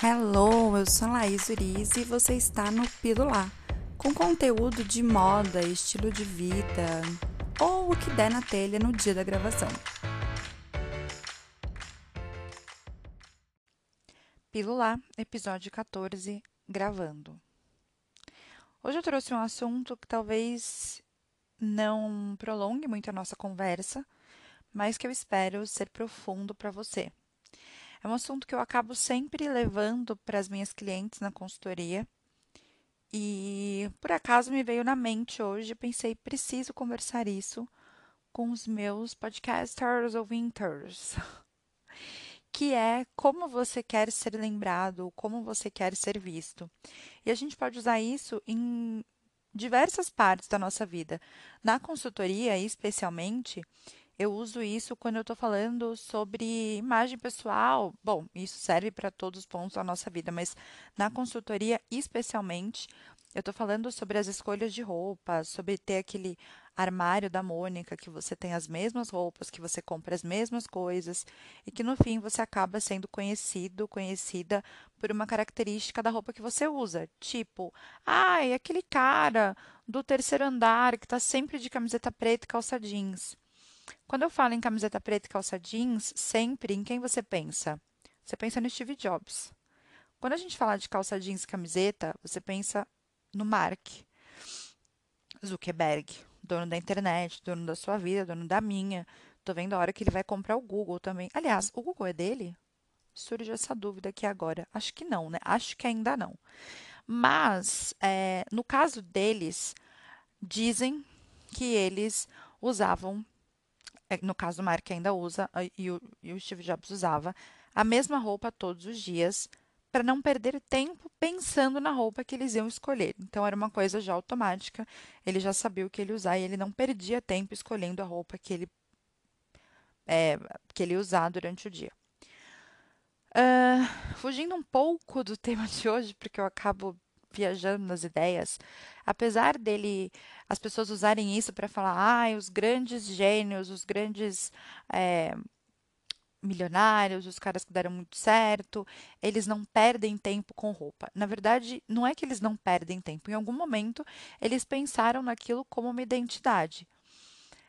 Hello, eu sou Laís Uriz e você está no Pílula, com conteúdo de moda, estilo de vida ou o que der na telha no dia da gravação. Pílula, episódio 14, gravando. Hoje eu trouxe um assunto que talvez não prolongue muito a nossa conversa, mas que eu espero ser profundo para você. É um assunto que eu acabo sempre levando para as minhas clientes na consultoria. E por acaso me veio na mente hoje, pensei, preciso conversar isso com os meus podcasters ouvintes. que é como você quer ser lembrado, como você quer ser visto. E a gente pode usar isso em diversas partes da nossa vida. Na consultoria, especialmente, eu uso isso quando eu estou falando sobre imagem pessoal. Bom, isso serve para todos os pontos da nossa vida, mas na consultoria, especialmente, eu estou falando sobre as escolhas de roupa, sobre ter aquele armário da Mônica, que você tem as mesmas roupas, que você compra as mesmas coisas e que no fim você acaba sendo conhecido, conhecida por uma característica da roupa que você usa. Tipo, ai, ah, aquele cara do terceiro andar que está sempre de camiseta preta e calça jeans. Quando eu falo em camiseta preta e calça jeans, sempre em quem você pensa? Você pensa no Steve Jobs. Quando a gente fala de calça jeans e camiseta, você pensa no Mark Zuckerberg, dono da internet, dono da sua vida, dono da minha. Tô vendo a hora que ele vai comprar o Google também. Aliás, o Google é dele? Surge essa dúvida aqui agora. Acho que não, né? Acho que ainda não. Mas, é, no caso deles, dizem que eles usavam no caso o Mark ainda usa e o, e o Steve Jobs usava a mesma roupa todos os dias para não perder tempo pensando na roupa que eles iam escolher. Então era uma coisa já automática, ele já sabia o que ele usar e ele não perdia tempo escolhendo a roupa que ele é, que ele ia usar durante o dia. Uh, fugindo um pouco do tema de hoje, porque eu acabo viajando nas ideias, apesar dele, as pessoas usarem isso para falar, ah, os grandes gênios, os grandes é, milionários, os caras que deram muito certo, eles não perdem tempo com roupa. Na verdade, não é que eles não perdem tempo. Em algum momento, eles pensaram naquilo como uma identidade.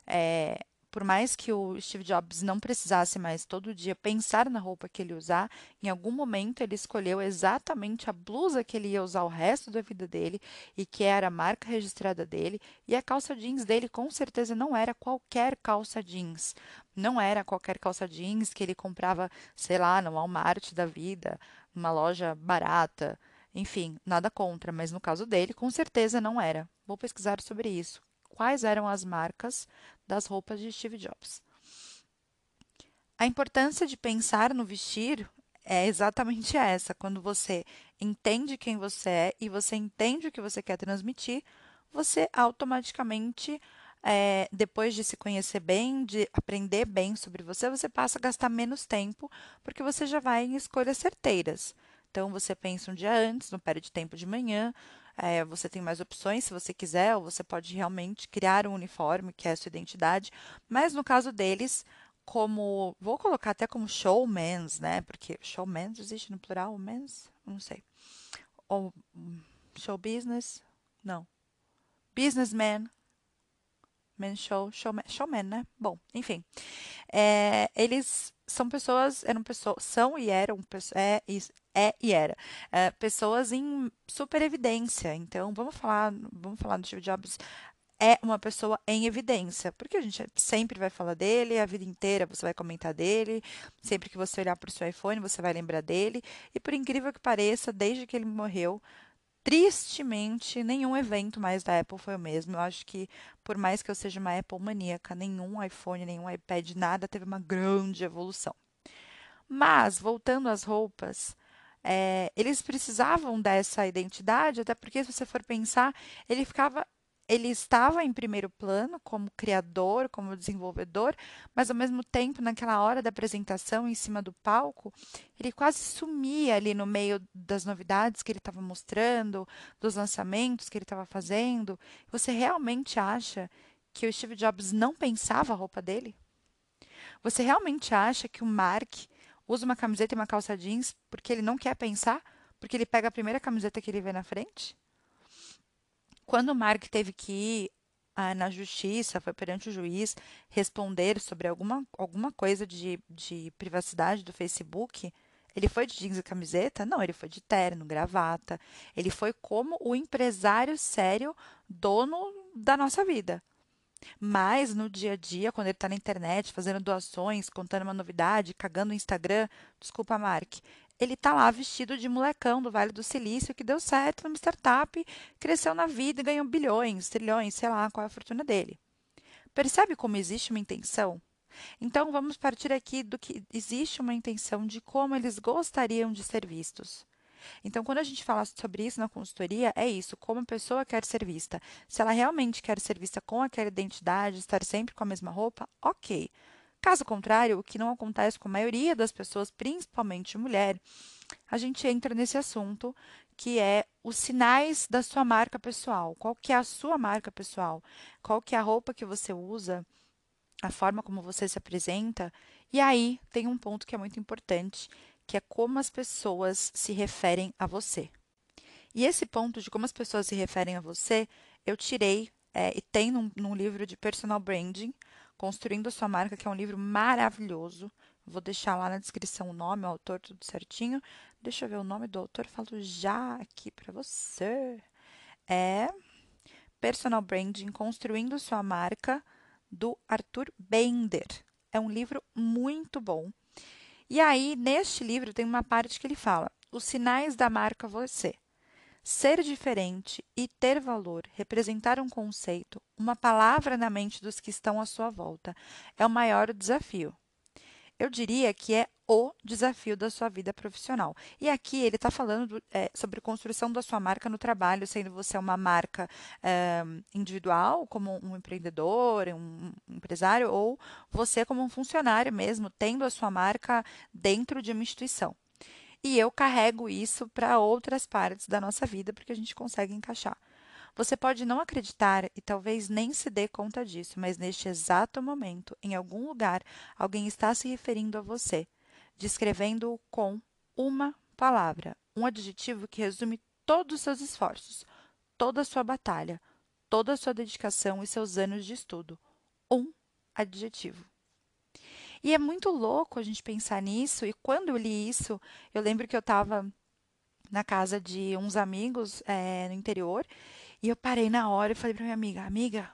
É, por mais que o Steve Jobs não precisasse mais todo dia pensar na roupa que ele usar, em algum momento ele escolheu exatamente a blusa que ele ia usar o resto da vida dele e que era a marca registrada dele, e a calça jeans dele com certeza não era qualquer calça jeans. Não era qualquer calça jeans que ele comprava, sei lá, no Walmart da vida, numa loja barata. Enfim, nada contra, mas no caso dele, com certeza não era. Vou pesquisar sobre isso quais eram as marcas das roupas de Steve Jobs. A importância de pensar no vestir é exatamente essa. Quando você entende quem você é e você entende o que você quer transmitir, você automaticamente, é, depois de se conhecer bem, de aprender bem sobre você, você passa a gastar menos tempo, porque você já vai em escolhas certeiras. Então, você pensa um dia antes, não perde tempo de manhã, é, você tem mais opções se você quiser, ou você pode realmente criar um uniforme, que é a sua identidade. Mas no caso deles, como. Vou colocar até como showmans, né? Porque showmans existe no plural? Mens? Não sei. Ou show business? Não. Businessman. Men show, showman, showman, né? Bom, enfim. É, eles são pessoas, eram pessoas, são e eram, é, é e era, é, pessoas em super evidência. Então, vamos falar, vamos falar do Steve Jobs é uma pessoa em evidência, porque a gente sempre vai falar dele, a vida inteira você vai comentar dele, sempre que você olhar para o seu iPhone você vai lembrar dele, e por incrível que pareça, desde que ele morreu, tristemente, nenhum evento mais da Apple foi o mesmo. Eu acho que, por mais que eu seja uma Apple maníaca, nenhum iPhone, nenhum iPad, nada teve uma grande evolução. Mas, voltando às roupas, é, eles precisavam dessa identidade, até porque, se você for pensar, ele ficava ele estava em primeiro plano como criador, como desenvolvedor, mas ao mesmo tempo, naquela hora da apresentação em cima do palco, ele quase sumia ali no meio das novidades que ele estava mostrando, dos lançamentos que ele estava fazendo. Você realmente acha que o Steve Jobs não pensava a roupa dele? Você realmente acha que o Mark usa uma camiseta e uma calça jeans porque ele não quer pensar, porque ele pega a primeira camiseta que ele vê na frente? Quando o Mark teve que ir ah, na justiça, foi perante o juiz responder sobre alguma, alguma coisa de, de privacidade do Facebook, ele foi de jeans e camiseta? Não, ele foi de terno, gravata. Ele foi como o empresário sério, dono da nossa vida. Mas no dia a dia, quando ele está na internet, fazendo doações, contando uma novidade, cagando o Instagram, desculpa, Mark, ele está lá vestido de molecão do Vale do Silício, que deu certo numa startup, cresceu na vida e ganhou bilhões, trilhões, sei lá qual é a fortuna dele. Percebe como existe uma intenção? Então, vamos partir aqui do que existe uma intenção de como eles gostariam de ser vistos. Então, quando a gente fala sobre isso na consultoria, é isso, como a pessoa quer ser vista. Se ela realmente quer ser vista com aquela identidade, estar sempre com a mesma roupa, ok. Caso contrário, o que não acontece com a maioria das pessoas, principalmente mulher, a gente entra nesse assunto que é os sinais da sua marca pessoal. Qual que é a sua marca pessoal? Qual que é a roupa que você usa? A forma como você se apresenta? E aí tem um ponto que é muito importante, que é como as pessoas se referem a você. E esse ponto de como as pessoas se referem a você, eu tirei é, e tem num, num livro de personal branding, Construindo Sua Marca, que é um livro maravilhoso. Vou deixar lá na descrição o nome, o autor, tudo certinho. Deixa eu ver o nome do autor, falo já aqui para você. É Personal Branding Construindo Sua Marca, do Arthur Bender. É um livro muito bom. E aí, neste livro, tem uma parte que ele fala: os sinais da marca você. Ser diferente e ter valor, representar um conceito, uma palavra na mente dos que estão à sua volta, é o maior desafio. Eu diria que é o desafio da sua vida profissional. E aqui ele está falando é, sobre construção da sua marca no trabalho, sendo você uma marca é, individual, como um empreendedor, um, um empresário, ou você como um funcionário mesmo, tendo a sua marca dentro de uma instituição. E eu carrego isso para outras partes da nossa vida, porque a gente consegue encaixar. Você pode não acreditar e talvez nem se dê conta disso, mas neste exato momento, em algum lugar, alguém está se referindo a você descrevendo-o com uma palavra, um adjetivo que resume todos os seus esforços, toda a sua batalha, toda a sua dedicação e seus anos de estudo. Um adjetivo. E é muito louco a gente pensar nisso, e quando eu li isso, eu lembro que eu estava na casa de uns amigos é, no interior, e eu parei na hora e falei para minha amiga: Amiga,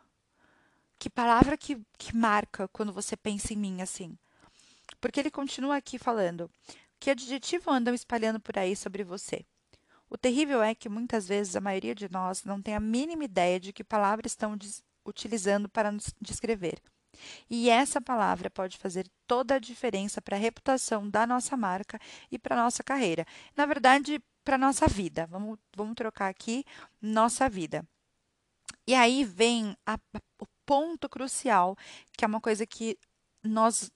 que palavra que, que marca quando você pensa em mim assim? Porque ele continua aqui falando: que adjetivo andam espalhando por aí sobre você? O terrível é que muitas vezes a maioria de nós não tem a mínima ideia de que palavras estão utilizando para nos descrever. E essa palavra pode fazer toda a diferença para a reputação da nossa marca e para a nossa carreira. Na verdade, para a nossa vida. Vamos, vamos trocar aqui nossa vida. E aí vem a, o ponto crucial, que é uma coisa que nós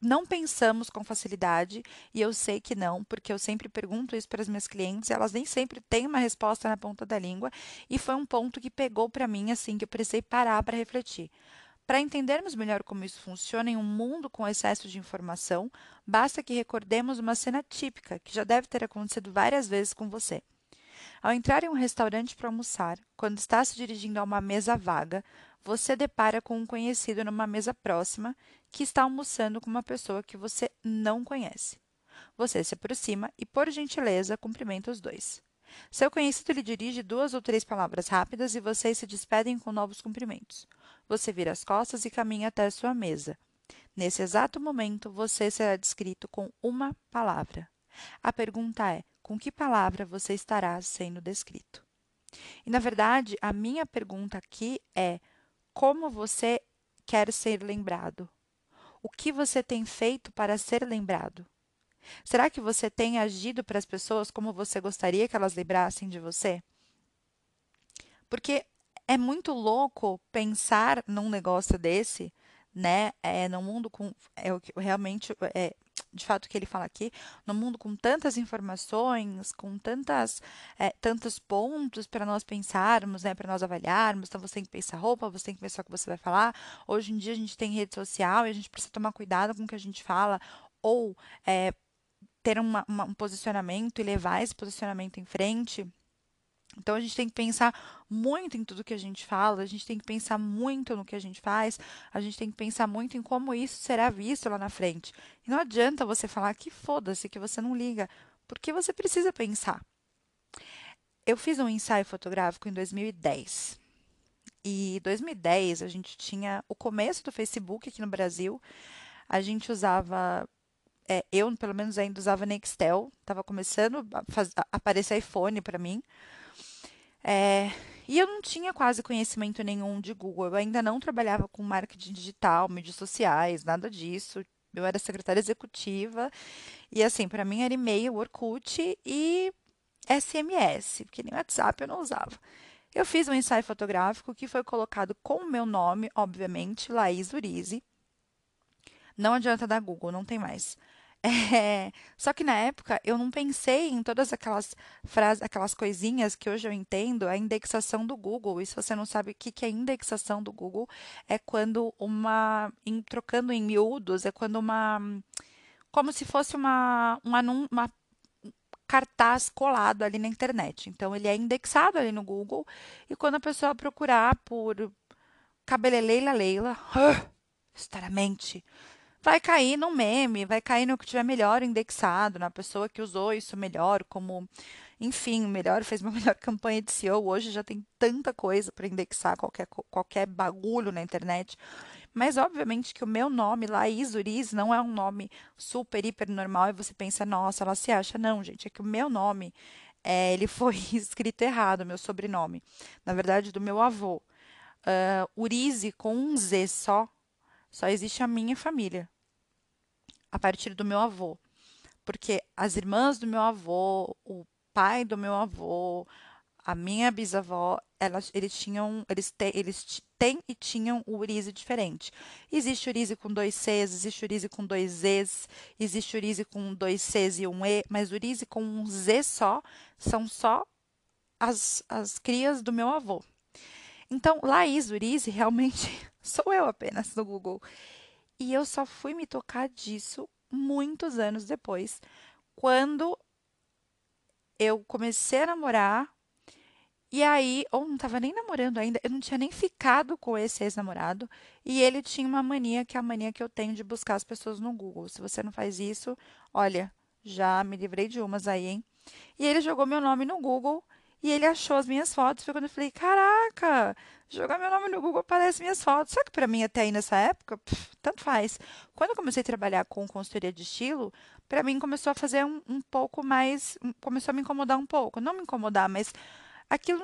não pensamos com facilidade, e eu sei que não, porque eu sempre pergunto isso para as minhas clientes, elas nem sempre têm uma resposta na ponta da língua, e foi um ponto que pegou para mim assim que eu precisei parar para refletir. Para entendermos melhor como isso funciona em um mundo com excesso de informação, basta que recordemos uma cena típica que já deve ter acontecido várias vezes com você. Ao entrar em um restaurante para almoçar, quando está se dirigindo a uma mesa vaga, você depara com um conhecido numa mesa próxima que está almoçando com uma pessoa que você não conhece. Você se aproxima e, por gentileza, cumprimenta os dois. Seu conhecido lhe dirige duas ou três palavras rápidas e vocês se despedem com novos cumprimentos. Você vira as costas e caminha até a sua mesa. Nesse exato momento, você será descrito com uma palavra. A pergunta é: com que palavra você estará sendo descrito? E, na verdade, a minha pergunta aqui é: como você quer ser lembrado? O que você tem feito para ser lembrado? Será que você tem agido para as pessoas como você gostaria que elas lembrassem de você? Porque é muito louco pensar num negócio desse, né? É, no mundo com. É, realmente é, de fato que ele fala aqui, no mundo com tantas informações, com tantas, é, tantos pontos para nós pensarmos, né, para nós avaliarmos. Então você tem que pensar roupa, você tem que pensar o que você vai falar. Hoje em dia a gente tem rede social e a gente precisa tomar cuidado com o que a gente fala. ou é, ter uma, uma, um posicionamento e levar esse posicionamento em frente. Então a gente tem que pensar muito em tudo que a gente fala, a gente tem que pensar muito no que a gente faz, a gente tem que pensar muito em como isso será visto lá na frente. E não adianta você falar que foda-se, que você não liga, porque você precisa pensar. Eu fiz um ensaio fotográfico em 2010. E 2010 a gente tinha o começo do Facebook aqui no Brasil. A gente usava é, eu pelo menos ainda usava Nextel, estava começando a, a aparecer iPhone para mim. É, e eu não tinha quase conhecimento nenhum de Google. Eu ainda não trabalhava com marketing digital, mídias sociais, nada disso. Eu era secretária executiva e assim, para mim era e-mail, Orkut e SMS, porque nem WhatsApp eu não usava. Eu fiz um ensaio fotográfico que foi colocado com o meu nome, obviamente, Laís Urize. Não adianta dar Google, não tem mais. É, só que na época eu não pensei em todas aquelas frases, aquelas coisinhas que hoje eu entendo, a indexação do Google. E se você não sabe o que que é indexação do Google, é quando uma, em, trocando em miúdos, é quando uma, como se fosse uma, uma, uma cartaz colado ali na internet. Então ele é indexado ali no Google e quando a pessoa procurar por cabeleleila Leila, estaramente vai cair no meme, vai cair no que tiver melhor indexado, na pessoa que usou isso melhor, como, enfim, melhor, fez uma melhor campanha de SEO. Hoje já tem tanta coisa para indexar qualquer, qualquer bagulho na internet. Mas, obviamente, que o meu nome, Laís Uriz, não é um nome super, hiper normal e você pensa, nossa, ela se acha. Não, gente, é que o meu nome, é, ele foi escrito errado, meu sobrenome. Na verdade, do meu avô. Uh, Urize com um Z só, só existe a minha família, a partir do meu avô. Porque as irmãs do meu avô, o pai do meu avô, a minha bisavó, elas, eles tinham, eles, te, eles têm e tinham o Urize diferente. Existe Urize com dois Cs, existe Urize com dois Es, existe Urize com dois Cs e um E, mas Urize com um Z só são só as, as crias do meu avô. Então, Laís Urize realmente sou eu apenas no Google. E eu só fui me tocar disso muitos anos depois, quando eu comecei a namorar. E aí, ou não estava nem namorando ainda, eu não tinha nem ficado com esse ex-namorado. E ele tinha uma mania, que é a mania que eu tenho de buscar as pessoas no Google. Se você não faz isso, olha, já me livrei de umas aí, hein? E ele jogou meu nome no Google e ele achou as minhas fotos. Foi quando eu falei: caraca, jogar meu nome no Google aparece minhas fotos. Só que para mim, até aí nessa época, pff, tanto faz. Quando eu comecei a trabalhar com consultoria de estilo, para mim começou a fazer um, um pouco mais. Começou a me incomodar um pouco. Não me incomodar, mas aquilo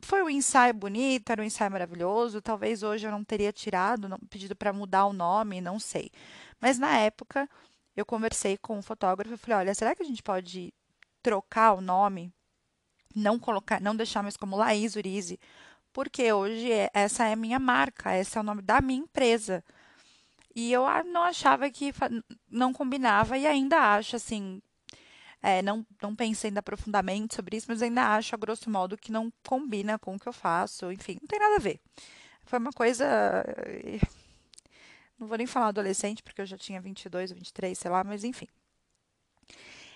foi um ensaio bonito, era um ensaio maravilhoso. Talvez hoje eu não teria tirado, não, pedido para mudar o nome, não sei. Mas na época eu conversei com um fotógrafo e falei: olha, será que a gente pode trocar o nome não colocar, não deixar mais como Laís Urize, porque hoje é, essa é a minha marca, esse é o nome da minha empresa. E eu não achava que não combinava e ainda acho assim, é, não, não pensei ainda profundamente sobre isso, mas ainda acho, a grosso modo, que não combina com o que eu faço. Enfim, não tem nada a ver. Foi uma coisa. Eh, não vou nem falar adolescente, porque eu já tinha 22 ou 23, sei lá, mas enfim.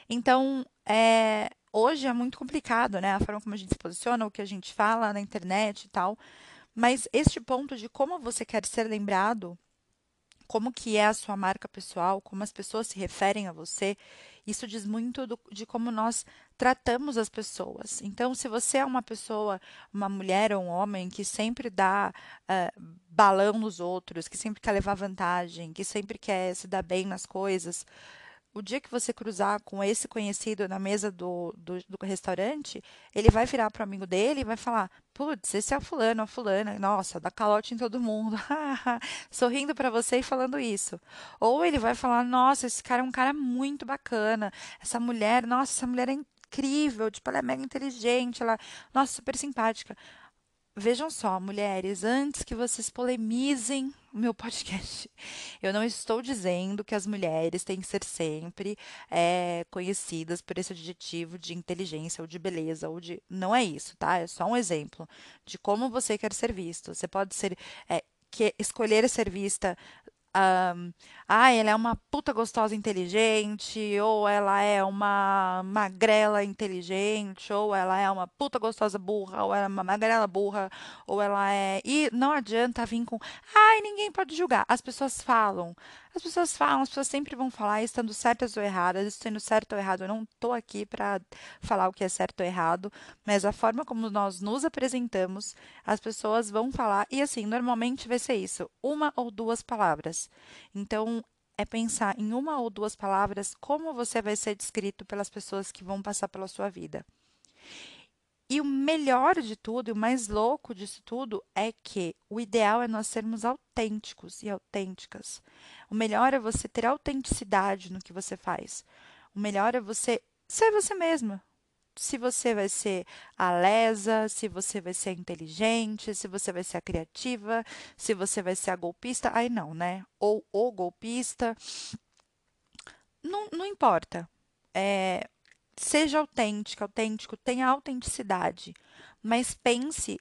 Então, é, hoje é muito complicado, né? A forma como a gente se posiciona, o que a gente fala na internet e tal. Mas este ponto de como você quer ser lembrado, como que é a sua marca pessoal, como as pessoas se referem a você, isso diz muito do, de como nós tratamos as pessoas. Então, se você é uma pessoa, uma mulher ou um homem que sempre dá uh, balão nos outros, que sempre quer levar vantagem, que sempre quer se dar bem nas coisas, o dia que você cruzar com esse conhecido na mesa do, do, do restaurante, ele vai virar para o amigo dele e vai falar: Putz, esse é o fulano, a fulana, nossa, dá calote em todo mundo, sorrindo para você e falando isso. Ou ele vai falar: Nossa, esse cara é um cara muito bacana, essa mulher, nossa, essa mulher é incrível, tipo, ela é mega inteligente, ela, nossa, super simpática. Vejam só, mulheres, antes que vocês polemizem o meu podcast, eu não estou dizendo que as mulheres têm que ser sempre é, conhecidas por esse adjetivo de inteligência ou de beleza ou de. Não é isso, tá? É só um exemplo de como você quer ser visto. Você pode ser é, que escolher ser vista Um, ah, ela é uma puta gostosa inteligente, ou ela é uma magrela inteligente, ou ela é uma puta gostosa burra, ou ela é uma magrela burra, ou ela é. E não adianta vir com. Ai, ninguém pode julgar. As pessoas falam. As pessoas falam, as pessoas sempre vão falar, estando certas ou erradas, estando certo ou errado. Eu não tô aqui para falar o que é certo ou errado, mas a forma como nós nos apresentamos, as pessoas vão falar. E assim, normalmente vai ser isso: uma ou duas palavras. Então, é pensar em uma ou duas palavras como você vai ser descrito pelas pessoas que vão passar pela sua vida. E o melhor de tudo, e o mais louco disso tudo, é que o ideal é nós sermos autênticos e autênticas. O melhor é você ter autenticidade no que você faz. O melhor é você ser você mesma, se você vai ser a lesa, se você vai ser inteligente, se você vai ser a criativa, se você vai ser a golpista, aí não, né? Ou o golpista. Não, não importa. É, seja autêntica, autêntico, tenha autenticidade, mas pense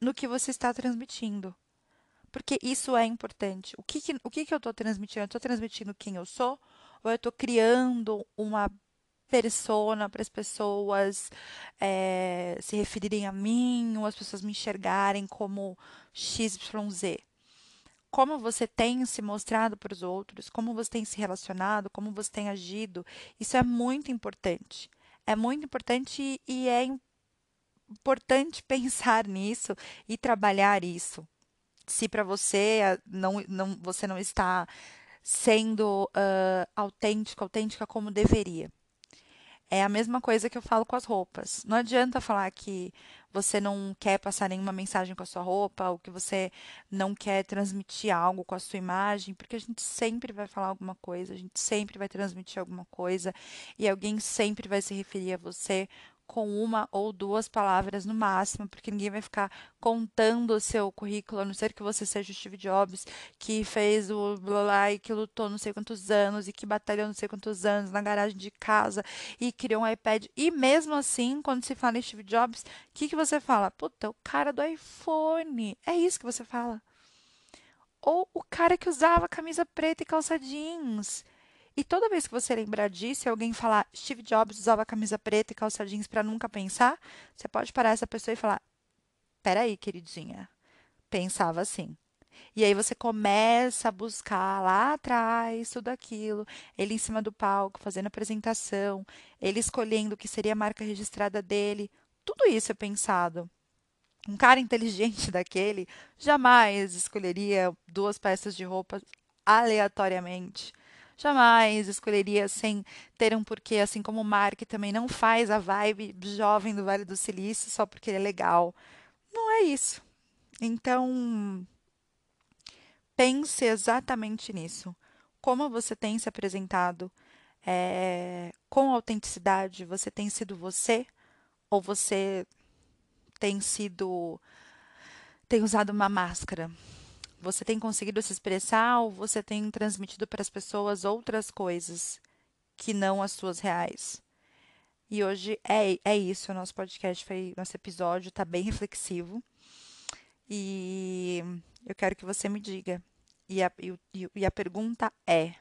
no que você está transmitindo. Porque isso é importante. O que, que o que, que eu estou transmitindo? Eu estou transmitindo quem eu sou? Ou eu estou criando uma persona para as pessoas é, se referirem a mim ou as pessoas me enxergarem como XYZ. Como você tem se mostrado para os outros, como você tem se relacionado, como você tem agido, isso é muito importante. É muito importante e é importante pensar nisso e trabalhar isso. Se para você não, não, você não está sendo uh, autêntico, autêntica como deveria. É a mesma coisa que eu falo com as roupas. Não adianta falar que você não quer passar nenhuma mensagem com a sua roupa, ou que você não quer transmitir algo com a sua imagem, porque a gente sempre vai falar alguma coisa, a gente sempre vai transmitir alguma coisa, e alguém sempre vai se referir a você com uma ou duas palavras no máximo, porque ninguém vai ficar contando o seu currículo, a não ser que você seja o Steve Jobs, que fez o blá blá e que lutou não sei quantos anos e que batalhou não sei quantos anos na garagem de casa e criou um iPad. E mesmo assim, quando se fala em Steve Jobs, o que, que você fala? Puta, o cara do iPhone. É isso que você fala. Ou o cara que usava camisa preta e calça jeans. E toda vez que você lembrar disso, e alguém falar Steve Jobs usava camisa preta e calça jeans para nunca pensar, você pode parar essa pessoa e falar: peraí, queridinha, pensava assim. E aí você começa a buscar lá atrás tudo aquilo, ele em cima do palco, fazendo apresentação, ele escolhendo o que seria a marca registrada dele. Tudo isso é pensado. Um cara inteligente daquele jamais escolheria duas peças de roupa aleatoriamente jamais escolheria sem ter um porquê, assim como o Mark também não faz a vibe jovem do Vale do Silício só porque ele é legal. Não é isso. Então, pense exatamente nisso. Como você tem se apresentado é, com autenticidade? Você tem sido você? Ou você tem sido. tem usado uma máscara? Você tem conseguido se expressar ou você tem transmitido para as pessoas outras coisas que não as suas reais? E hoje é, é isso. O nosso podcast foi. Nosso episódio está bem reflexivo. E eu quero que você me diga. E a, e, e a pergunta é: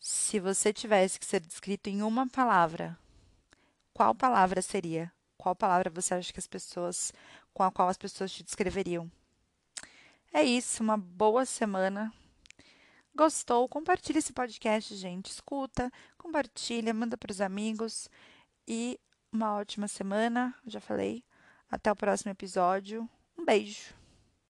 se você tivesse que ser descrito em uma palavra, qual palavra seria? Qual palavra você acha que as pessoas, com a qual as pessoas te descreveriam? É isso, uma boa semana. Gostou? Compartilhe esse podcast, gente. Escuta, compartilha, manda para os amigos e uma ótima semana. Já falei. Até o próximo episódio. Um beijo.